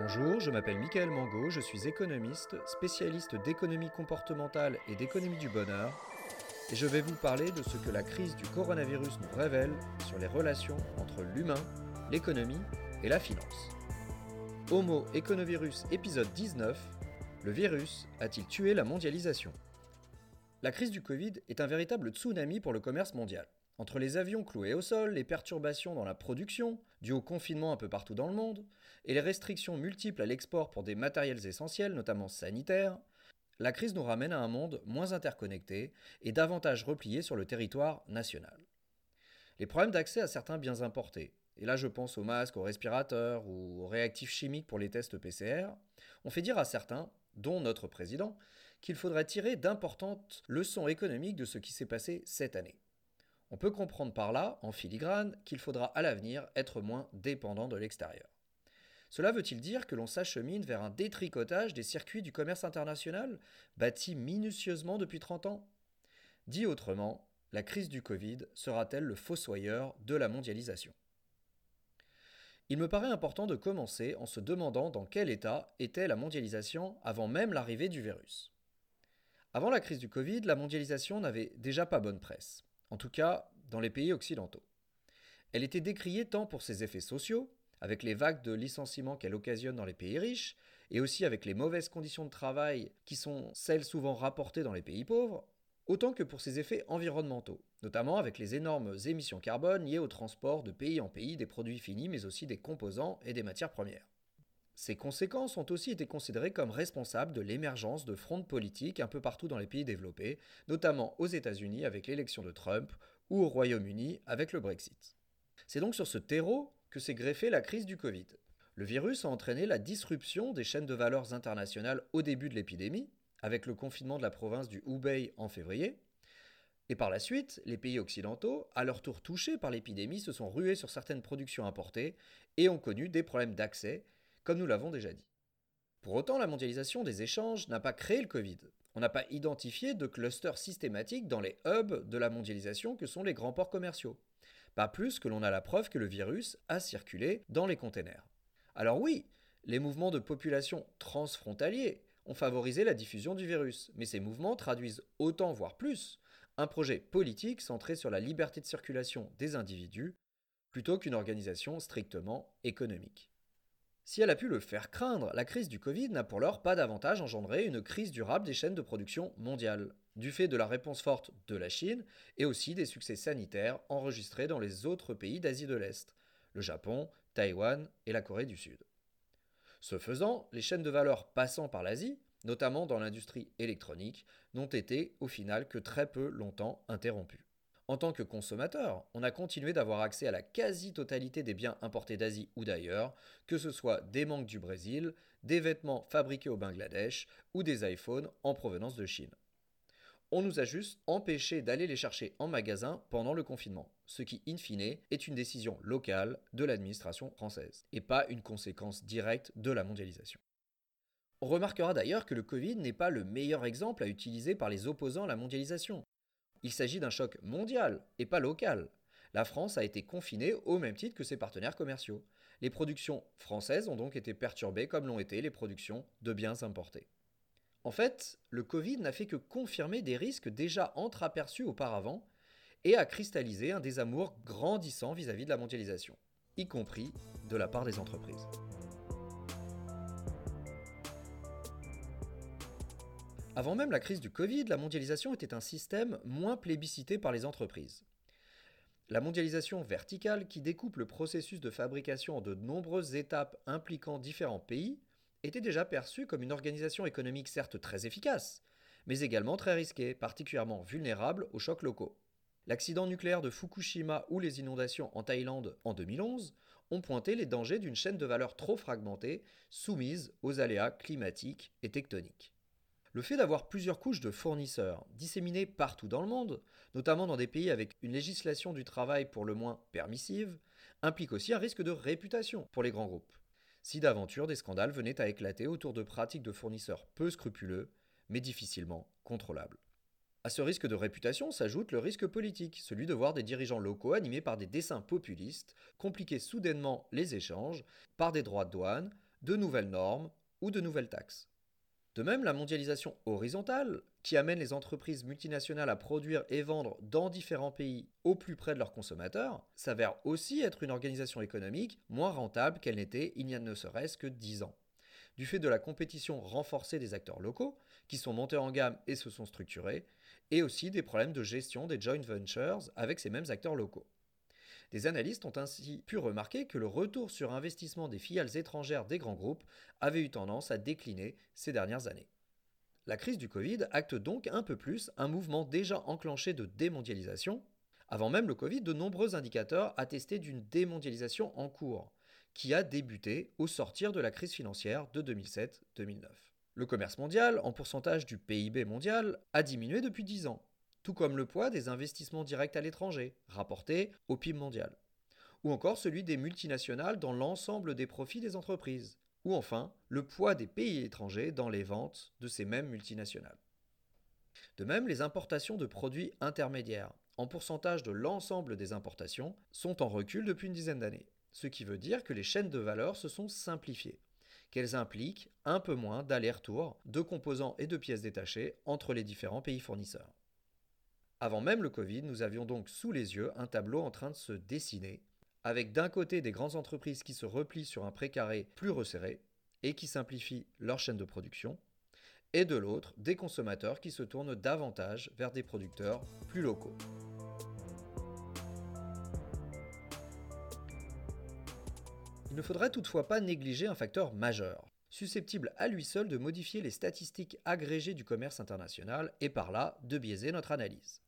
Bonjour, je m'appelle Michael Mango, je suis économiste, spécialiste d'économie comportementale et d'économie du bonheur, et je vais vous parler de ce que la crise du coronavirus nous révèle sur les relations entre l'humain, l'économie et la finance. Homo Econovirus épisode 19 Le virus a-t-il tué la mondialisation? La crise du Covid est un véritable tsunami pour le commerce mondial. Entre les avions cloués au sol, les perturbations dans la production, dues au confinement un peu partout dans le monde, et les restrictions multiples à l'export pour des matériels essentiels, notamment sanitaires, la crise nous ramène à un monde moins interconnecté et davantage replié sur le territoire national. Les problèmes d'accès à certains biens importés, et là je pense aux masques, aux respirateurs ou aux réactifs chimiques pour les tests PCR, ont fait dire à certains, dont notre président, qu'il faudrait tirer d'importantes leçons économiques de ce qui s'est passé cette année. On peut comprendre par là, en filigrane, qu'il faudra à l'avenir être moins dépendant de l'extérieur. Cela veut-il dire que l'on s'achemine vers un détricotage des circuits du commerce international, bâtis minutieusement depuis 30 ans? Dit autrement, la crise du Covid sera-t-elle le fossoyeur de la mondialisation? Il me paraît important de commencer en se demandant dans quel état était la mondialisation avant même l'arrivée du virus. Avant la crise du Covid, la mondialisation n'avait déjà pas bonne presse en tout cas dans les pays occidentaux. Elle était décriée tant pour ses effets sociaux, avec les vagues de licenciements qu'elle occasionne dans les pays riches, et aussi avec les mauvaises conditions de travail qui sont celles souvent rapportées dans les pays pauvres, autant que pour ses effets environnementaux, notamment avec les énormes émissions carbone liées au transport de pays en pays des produits finis, mais aussi des composants et des matières premières. Ces conséquences ont aussi été considérées comme responsables de l'émergence de fronts politiques un peu partout dans les pays développés, notamment aux États-Unis avec l'élection de Trump ou au Royaume-Uni avec le Brexit. C'est donc sur ce terreau que s'est greffée la crise du Covid. Le virus a entraîné la disruption des chaînes de valeurs internationales au début de l'épidémie, avec le confinement de la province du Hubei en février, et par la suite, les pays occidentaux, à leur tour touchés par l'épidémie, se sont rués sur certaines productions importées et ont connu des problèmes d'accès comme nous l'avons déjà dit. Pour autant, la mondialisation des échanges n'a pas créé le Covid. On n'a pas identifié de clusters systématiques dans les hubs de la mondialisation que sont les grands ports commerciaux. Pas plus que l'on a la preuve que le virus a circulé dans les containers. Alors oui, les mouvements de population transfrontaliers ont favorisé la diffusion du virus, mais ces mouvements traduisent autant, voire plus, un projet politique centré sur la liberté de circulation des individus, plutôt qu'une organisation strictement économique. Si elle a pu le faire craindre, la crise du Covid n'a pour l'heure pas davantage engendré une crise durable des chaînes de production mondiales, du fait de la réponse forte de la Chine et aussi des succès sanitaires enregistrés dans les autres pays d'Asie de l'Est, le Japon, Taïwan et la Corée du Sud. Ce faisant, les chaînes de valeur passant par l'Asie, notamment dans l'industrie électronique, n'ont été au final que très peu longtemps interrompues. En tant que consommateur, on a continué d'avoir accès à la quasi-totalité des biens importés d'Asie ou d'ailleurs, que ce soit des mangues du Brésil, des vêtements fabriqués au Bangladesh ou des iPhones en provenance de Chine. On nous a juste empêché d'aller les chercher en magasin pendant le confinement, ce qui, in fine, est une décision locale de l'administration française, et pas une conséquence directe de la mondialisation. On remarquera d'ailleurs que le Covid n'est pas le meilleur exemple à utiliser par les opposants à la mondialisation. Il s'agit d'un choc mondial et pas local. La France a été confinée au même titre que ses partenaires commerciaux. Les productions françaises ont donc été perturbées comme l'ont été les productions de biens importés. En fait, le Covid n'a fait que confirmer des risques déjà entreaperçus auparavant et a cristallisé un désamour grandissant vis-à-vis de la mondialisation, y compris de la part des entreprises. Avant même la crise du Covid, la mondialisation était un système moins plébiscité par les entreprises. La mondialisation verticale, qui découpe le processus de fabrication en de nombreuses étapes impliquant différents pays, était déjà perçue comme une organisation économique certes très efficace, mais également très risquée, particulièrement vulnérable aux chocs locaux. L'accident nucléaire de Fukushima ou les inondations en Thaïlande en 2011 ont pointé les dangers d'une chaîne de valeur trop fragmentée, soumise aux aléas climatiques et tectoniques. Le fait d'avoir plusieurs couches de fournisseurs disséminés partout dans le monde, notamment dans des pays avec une législation du travail pour le moins permissive, implique aussi un risque de réputation pour les grands groupes. Si d'aventure des scandales venaient à éclater autour de pratiques de fournisseurs peu scrupuleux, mais difficilement contrôlables. À ce risque de réputation s'ajoute le risque politique, celui de voir des dirigeants locaux animés par des dessins populistes compliquer soudainement les échanges par des droits de douane, de nouvelles normes ou de nouvelles taxes. De même, la mondialisation horizontale, qui amène les entreprises multinationales à produire et vendre dans différents pays au plus près de leurs consommateurs, s'avère aussi être une organisation économique moins rentable qu'elle n'était il n'y a ne serait-ce que 10 ans. Du fait de la compétition renforcée des acteurs locaux, qui sont montés en gamme et se sont structurés, et aussi des problèmes de gestion des joint ventures avec ces mêmes acteurs locaux. Des analystes ont ainsi pu remarquer que le retour sur investissement des filiales étrangères des grands groupes avait eu tendance à décliner ces dernières années. La crise du Covid acte donc un peu plus un mouvement déjà enclenché de démondialisation. Avant même le Covid, de nombreux indicateurs attestaient d'une démondialisation en cours, qui a débuté au sortir de la crise financière de 2007-2009. Le commerce mondial, en pourcentage du PIB mondial, a diminué depuis 10 ans, tout comme le poids des investissements directs à l'étranger, rapportés au PIB mondial, ou encore celui des multinationales dans l'ensemble des profits des entreprises, ou enfin le poids des pays étrangers dans les ventes de ces mêmes multinationales. De même, les importations de produits intermédiaires, en pourcentage de l'ensemble des importations, sont en recul depuis une dizaine d'années, ce qui veut dire que les chaînes de valeur se sont simplifiées, qu'elles impliquent un peu moins d'aller-retour de composants et de pièces détachées entre les différents pays fournisseurs. Avant même le Covid, nous avions donc sous les yeux un tableau en train de se dessiner, avec d'un côté des grandes entreprises qui se replient sur un précaré plus resserré et qui simplifient leur chaîne de production, et de l'autre des consommateurs qui se tournent davantage vers des producteurs plus locaux. Il ne faudrait toutefois pas négliger un facteur majeur, susceptible à lui seul de modifier les statistiques agrégées du commerce international et par là de biaiser notre analyse.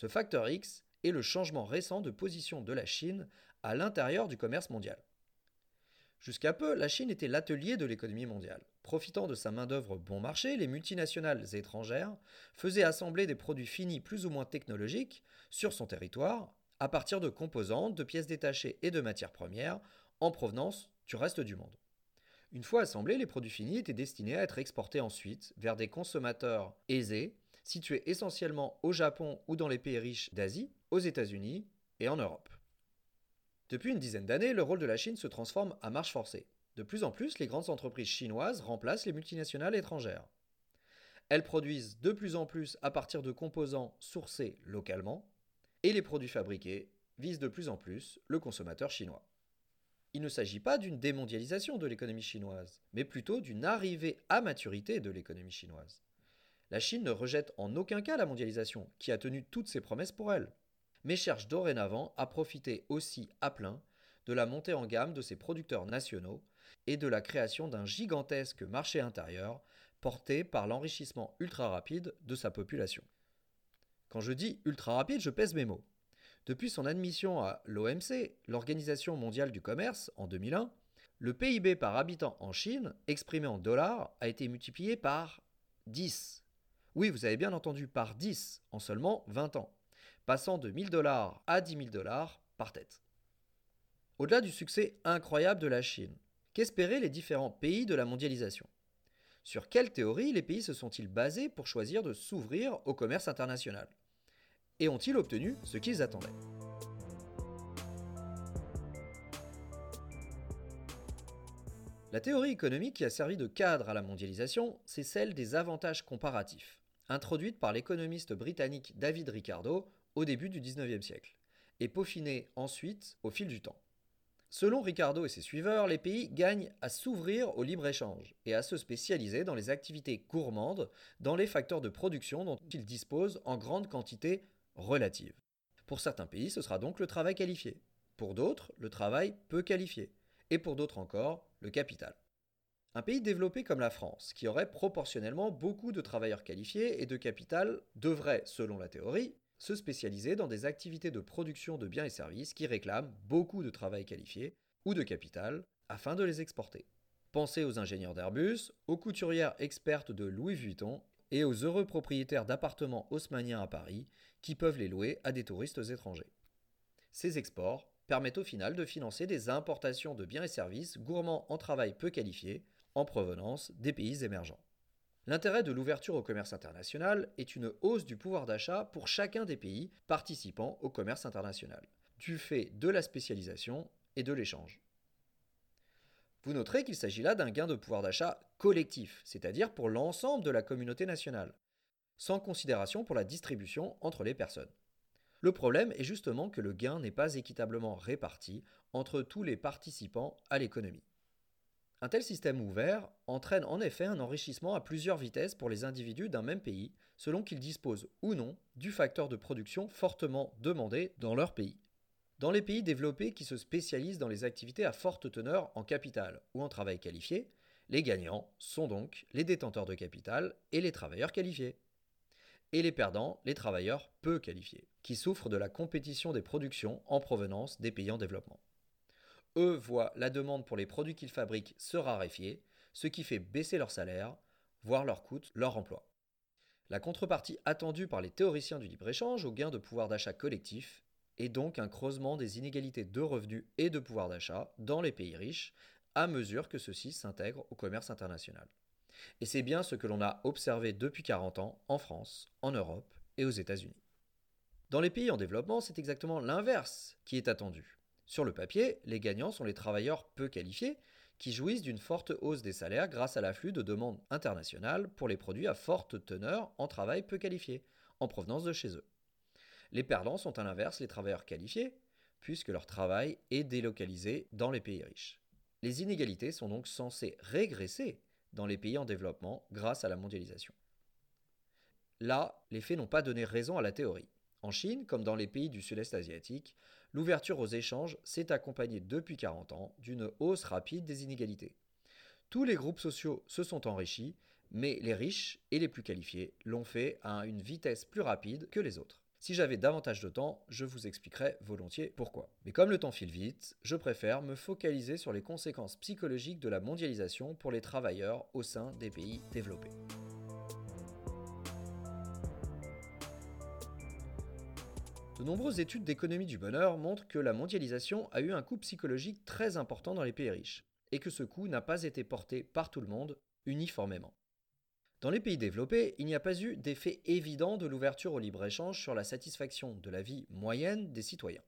Ce facteur X est le changement récent de position de la Chine à l'intérieur du commerce mondial. Jusqu'à peu, la Chine était l'atelier de l'économie mondiale. Profitant de sa main-d'œuvre bon marché, les multinationales étrangères faisaient assembler des produits finis plus ou moins technologiques sur son territoire à partir de composantes, de pièces détachées et de matières premières en provenance du reste du monde. Une fois assemblés, les produits finis étaient destinés à être exportés ensuite vers des consommateurs aisés situés essentiellement au Japon ou dans les pays riches d'Asie, aux États-Unis et en Europe. Depuis une dizaine d'années, le rôle de la Chine se transforme à marche forcée. De plus en plus, les grandes entreprises chinoises remplacent les multinationales étrangères. Elles produisent de plus en plus à partir de composants sourcés localement, et les produits fabriqués visent de plus en plus le consommateur chinois. Il ne s'agit pas d'une démondialisation de l'économie chinoise, mais plutôt d'une arrivée à maturité de l'économie chinoise. La Chine ne rejette en aucun cas la mondialisation, qui a tenu toutes ses promesses pour elle, mais cherche dorénavant à profiter aussi à plein de la montée en gamme de ses producteurs nationaux et de la création d'un gigantesque marché intérieur porté par l'enrichissement ultra rapide de sa population. Quand je dis ultra rapide, je pèse mes mots. Depuis son admission à l'OMC, l'Organisation mondiale du commerce, en 2001, le PIB par habitant en Chine, exprimé en dollars, a été multiplié par 10 oui, vous avez bien entendu, par 10 en seulement 20 ans, passant de 1000 dollars à 10 000 dollars par tête. Au-delà du succès incroyable de la Chine, qu'espéraient les différents pays de la mondialisation? Sur quelle théorie les pays se sont-ils basés pour choisir de s'ouvrir au commerce international? Et ont-ils obtenu ce qu'ils attendaient? La théorie économique qui a servi de cadre à la mondialisation, c'est celle des avantages comparatifs, introduite par l'économiste britannique David Ricardo au début du XIXe siècle, et peaufinée ensuite au fil du temps. Selon Ricardo et ses suiveurs, les pays gagnent à s'ouvrir au libre-échange et à se spécialiser dans les activités gourmandes, dans les facteurs de production dont ils disposent en grande quantité relative. Pour certains pays, ce sera donc le travail qualifié. Pour d'autres, le travail peu qualifié. Et pour d'autres encore, le capital. Un pays développé comme la France, qui aurait proportionnellement beaucoup de travailleurs qualifiés et de capital, devrait, selon la théorie, se spécialiser dans des activités de production de biens et services qui réclament beaucoup de travail qualifié ou de capital afin de les exporter. Pensez aux ingénieurs d'Airbus, aux couturières expertes de Louis Vuitton et aux heureux propriétaires d'appartements haussmanniens à Paris qui peuvent les louer à des touristes étrangers. Ces exports permettent au final de financer des importations de biens et services gourmands en travail peu qualifié en provenance des pays émergents. L'intérêt de l'ouverture au commerce international est une hausse du pouvoir d'achat pour chacun des pays participant au commerce international, du fait de la spécialisation et de l'échange. Vous noterez qu'il s'agit là d'un gain de pouvoir d'achat collectif, c'est-à-dire pour l'ensemble de la communauté nationale, sans considération pour la distribution entre les personnes. Le problème est justement que le gain n'est pas équitablement réparti entre tous les participants à l'économie. Un tel système ouvert entraîne en effet un enrichissement à plusieurs vitesses pour les individus d'un même pays, selon qu'ils disposent ou non du facteur de production fortement demandé dans leur pays. Dans les pays développés qui se spécialisent dans les activités à forte teneur en capital ou en travail qualifié, les gagnants sont donc les détenteurs de capital et les travailleurs qualifiés. Et les perdants, les travailleurs peu qualifiés, qui souffrent de la compétition des productions en provenance des pays en développement. Eux voient la demande pour les produits qu'ils fabriquent se raréfier, ce qui fait baisser leur salaire, voire leur coût, leur emploi. La contrepartie attendue par les théoriciens du libre-échange au gain de pouvoir d'achat collectif et donc un creusement des inégalités de revenus et de pouvoir d'achat dans les pays riches à mesure que ceux-ci s'intègrent au commerce international. Et c'est bien ce que l'on a observé depuis 40 ans en France, en Europe et aux États-Unis. Dans les pays en développement, c'est exactement l'inverse qui est attendu. Sur le papier, les gagnants sont les travailleurs peu qualifiés qui jouissent d'une forte hausse des salaires grâce à l'afflux de demandes internationales pour les produits à forte teneur en travail peu qualifié, en provenance de chez eux. Les perdants sont à l'inverse les travailleurs qualifiés, puisque leur travail est délocalisé dans les pays riches. Les inégalités sont donc censées régresser dans les pays en développement grâce à la mondialisation. Là, les faits n'ont pas donné raison à la théorie. En Chine, comme dans les pays du sud-est asiatique, l'ouverture aux échanges s'est accompagnée depuis 40 ans d'une hausse rapide des inégalités. Tous les groupes sociaux se sont enrichis, mais les riches et les plus qualifiés l'ont fait à une vitesse plus rapide que les autres. Si j'avais davantage de temps, je vous expliquerais volontiers pourquoi. Mais comme le temps file vite, je préfère me focaliser sur les conséquences psychologiques de la mondialisation pour les travailleurs au sein des pays développés. De nombreuses études d'économie du bonheur montrent que la mondialisation a eu un coût psychologique très important dans les pays riches, et que ce coût n'a pas été porté par tout le monde uniformément. Dans les pays développés, il n'y a pas eu d'effet évident de l'ouverture au libre-échange sur la satisfaction de la vie moyenne des citoyens.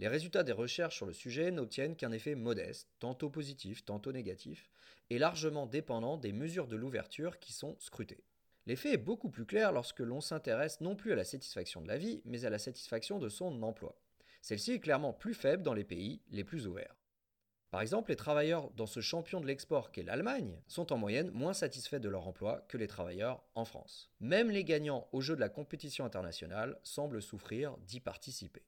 Les résultats des recherches sur le sujet n'obtiennent qu'un effet modeste, tantôt positif, tantôt négatif, et largement dépendant des mesures de l'ouverture qui sont scrutées. L'effet est beaucoup plus clair lorsque l'on s'intéresse non plus à la satisfaction de la vie, mais à la satisfaction de son emploi. Celle-ci est clairement plus faible dans les pays les plus ouverts. Par exemple, les travailleurs dans ce champion de l'export qu'est l'Allemagne sont en moyenne moins satisfaits de leur emploi que les travailleurs en France. Même les gagnants au jeu de la compétition internationale semblent souffrir d'y participer.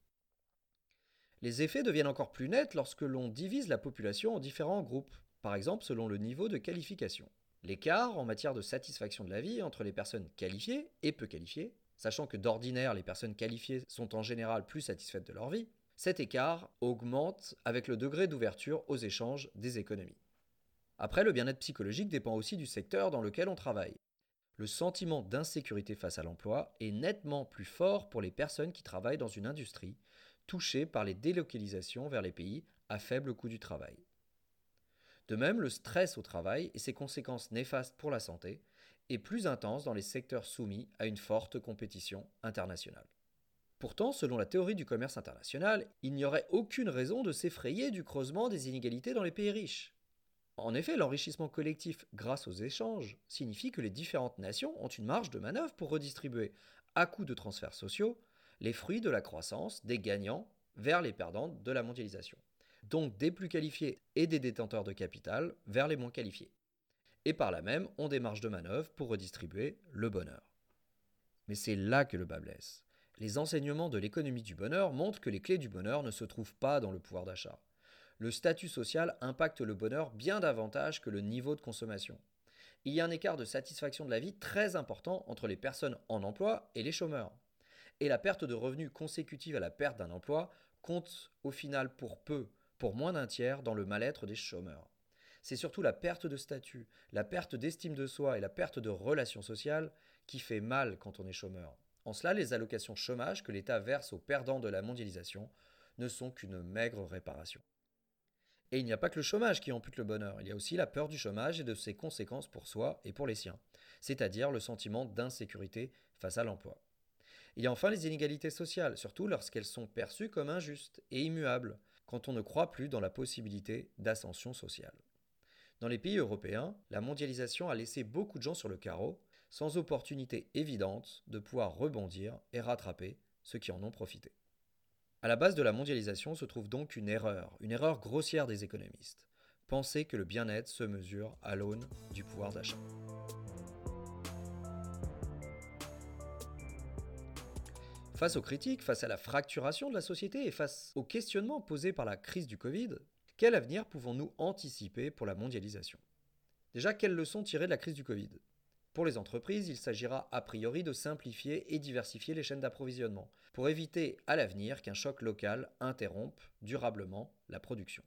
Les effets deviennent encore plus nets lorsque l'on divise la population en différents groupes, par exemple selon le niveau de qualification. L'écart en matière de satisfaction de la vie entre les personnes qualifiées et peu qualifiées, sachant que d'ordinaire les personnes qualifiées sont en général plus satisfaites de leur vie, cet écart augmente avec le degré d'ouverture aux échanges des économies. Après, le bien-être psychologique dépend aussi du secteur dans lequel on travaille. Le sentiment d'insécurité face à l'emploi est nettement plus fort pour les personnes qui travaillent dans une industrie touchée par les délocalisations vers les pays à faible coût du travail. De même, le stress au travail et ses conséquences néfastes pour la santé est plus intense dans les secteurs soumis à une forte compétition internationale. Pourtant, selon la théorie du commerce international, il n'y aurait aucune raison de s'effrayer du creusement des inégalités dans les pays riches. En effet, l'enrichissement collectif grâce aux échanges signifie que les différentes nations ont une marge de manœuvre pour redistribuer, à coût de transferts sociaux, les fruits de la croissance des gagnants vers les perdants de la mondialisation. Donc des plus qualifiés et des détenteurs de capital vers les moins qualifiés. Et par là même, ont des marges de manœuvre pour redistribuer le bonheur. Mais c'est là que le bas blesse les enseignements de l'économie du bonheur montrent que les clés du bonheur ne se trouvent pas dans le pouvoir d'achat. Le statut social impacte le bonheur bien davantage que le niveau de consommation. Il y a un écart de satisfaction de la vie très important entre les personnes en emploi et les chômeurs. Et la perte de revenus consécutive à la perte d'un emploi compte au final pour peu, pour moins d'un tiers dans le mal-être des chômeurs. C'est surtout la perte de statut, la perte d'estime de soi et la perte de relations sociales qui fait mal quand on est chômeur. En cela, les allocations chômage que l'État verse aux perdants de la mondialisation ne sont qu'une maigre réparation. Et il n'y a pas que le chômage qui ampute le bonheur, il y a aussi la peur du chômage et de ses conséquences pour soi et pour les siens, c'est-à-dire le sentiment d'insécurité face à l'emploi. Il y a enfin les inégalités sociales, surtout lorsqu'elles sont perçues comme injustes et immuables, quand on ne croit plus dans la possibilité d'ascension sociale. Dans les pays européens, la mondialisation a laissé beaucoup de gens sur le carreau, sans opportunité évidente de pouvoir rebondir et rattraper ceux qui en ont profité. À la base de la mondialisation se trouve donc une erreur, une erreur grossière des économistes. Penser que le bien-être se mesure à l'aune du pouvoir d'achat. Face aux critiques, face à la fracturation de la société et face aux questionnements posés par la crise du Covid, quel avenir pouvons-nous anticiper pour la mondialisation? Déjà, quelles leçons tirer de la crise du Covid? Pour les entreprises, il s'agira a priori de simplifier et diversifier les chaînes d'approvisionnement pour éviter à l'avenir qu'un choc local interrompe durablement la production.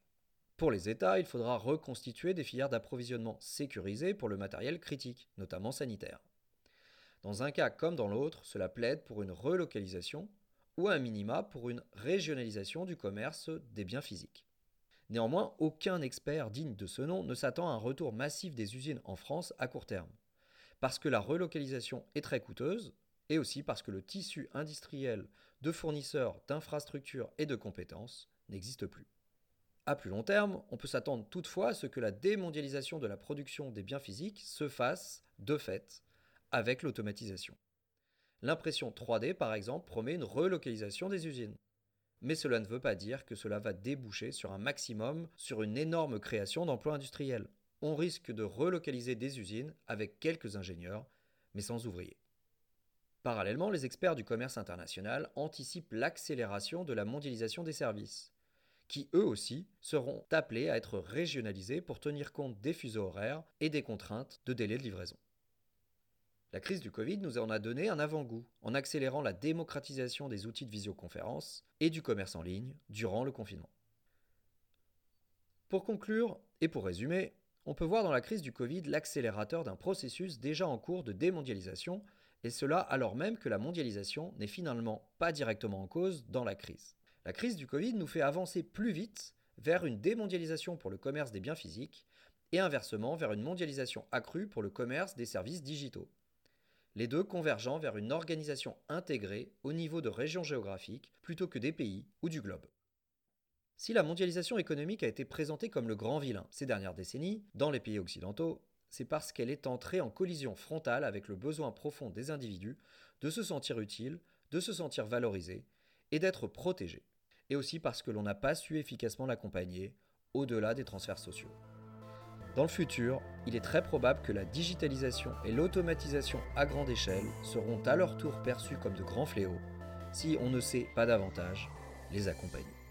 Pour les États, il faudra reconstituer des filières d'approvisionnement sécurisées pour le matériel critique, notamment sanitaire. Dans un cas comme dans l'autre, cela plaide pour une relocalisation ou un minima pour une régionalisation du commerce des biens physiques. Néanmoins, aucun expert digne de ce nom ne s'attend à un retour massif des usines en France à court terme, parce que la relocalisation est très coûteuse, et aussi parce que le tissu industriel de fournisseurs d'infrastructures et de compétences n'existe plus. À plus long terme, on peut s'attendre toutefois à ce que la démondialisation de la production des biens physiques se fasse, de fait, avec l'automatisation. L'impression 3D, par exemple, promet une relocalisation des usines. Mais cela ne veut pas dire que cela va déboucher sur un maximum, sur une énorme création d'emplois industriels. On risque de relocaliser des usines avec quelques ingénieurs, mais sans ouvriers. Parallèlement, les experts du commerce international anticipent l'accélération de la mondialisation des services, qui eux aussi seront appelés à être régionalisés pour tenir compte des fuseaux horaires et des contraintes de délai de livraison. La crise du Covid nous en a donné un avant-goût en accélérant la démocratisation des outils de visioconférence et du commerce en ligne durant le confinement. Pour conclure et pour résumer, on peut voir dans la crise du Covid l'accélérateur d'un processus déjà en cours de démondialisation, et cela alors même que la mondialisation n'est finalement pas directement en cause dans la crise. La crise du Covid nous fait avancer plus vite vers une démondialisation pour le commerce des biens physiques et inversement vers une mondialisation accrue pour le commerce des services digitaux les deux convergeant vers une organisation intégrée au niveau de régions géographiques plutôt que des pays ou du globe. Si la mondialisation économique a été présentée comme le grand vilain ces dernières décennies, dans les pays occidentaux, c'est parce qu'elle est entrée en collision frontale avec le besoin profond des individus de se sentir utiles, de se sentir valorisés et d'être protégés, et aussi parce que l'on n'a pas su efficacement l'accompagner au-delà des transferts sociaux. Dans le futur, il est très probable que la digitalisation et l'automatisation à grande échelle seront à leur tour perçues comme de grands fléaux si on ne sait pas davantage les accompagner.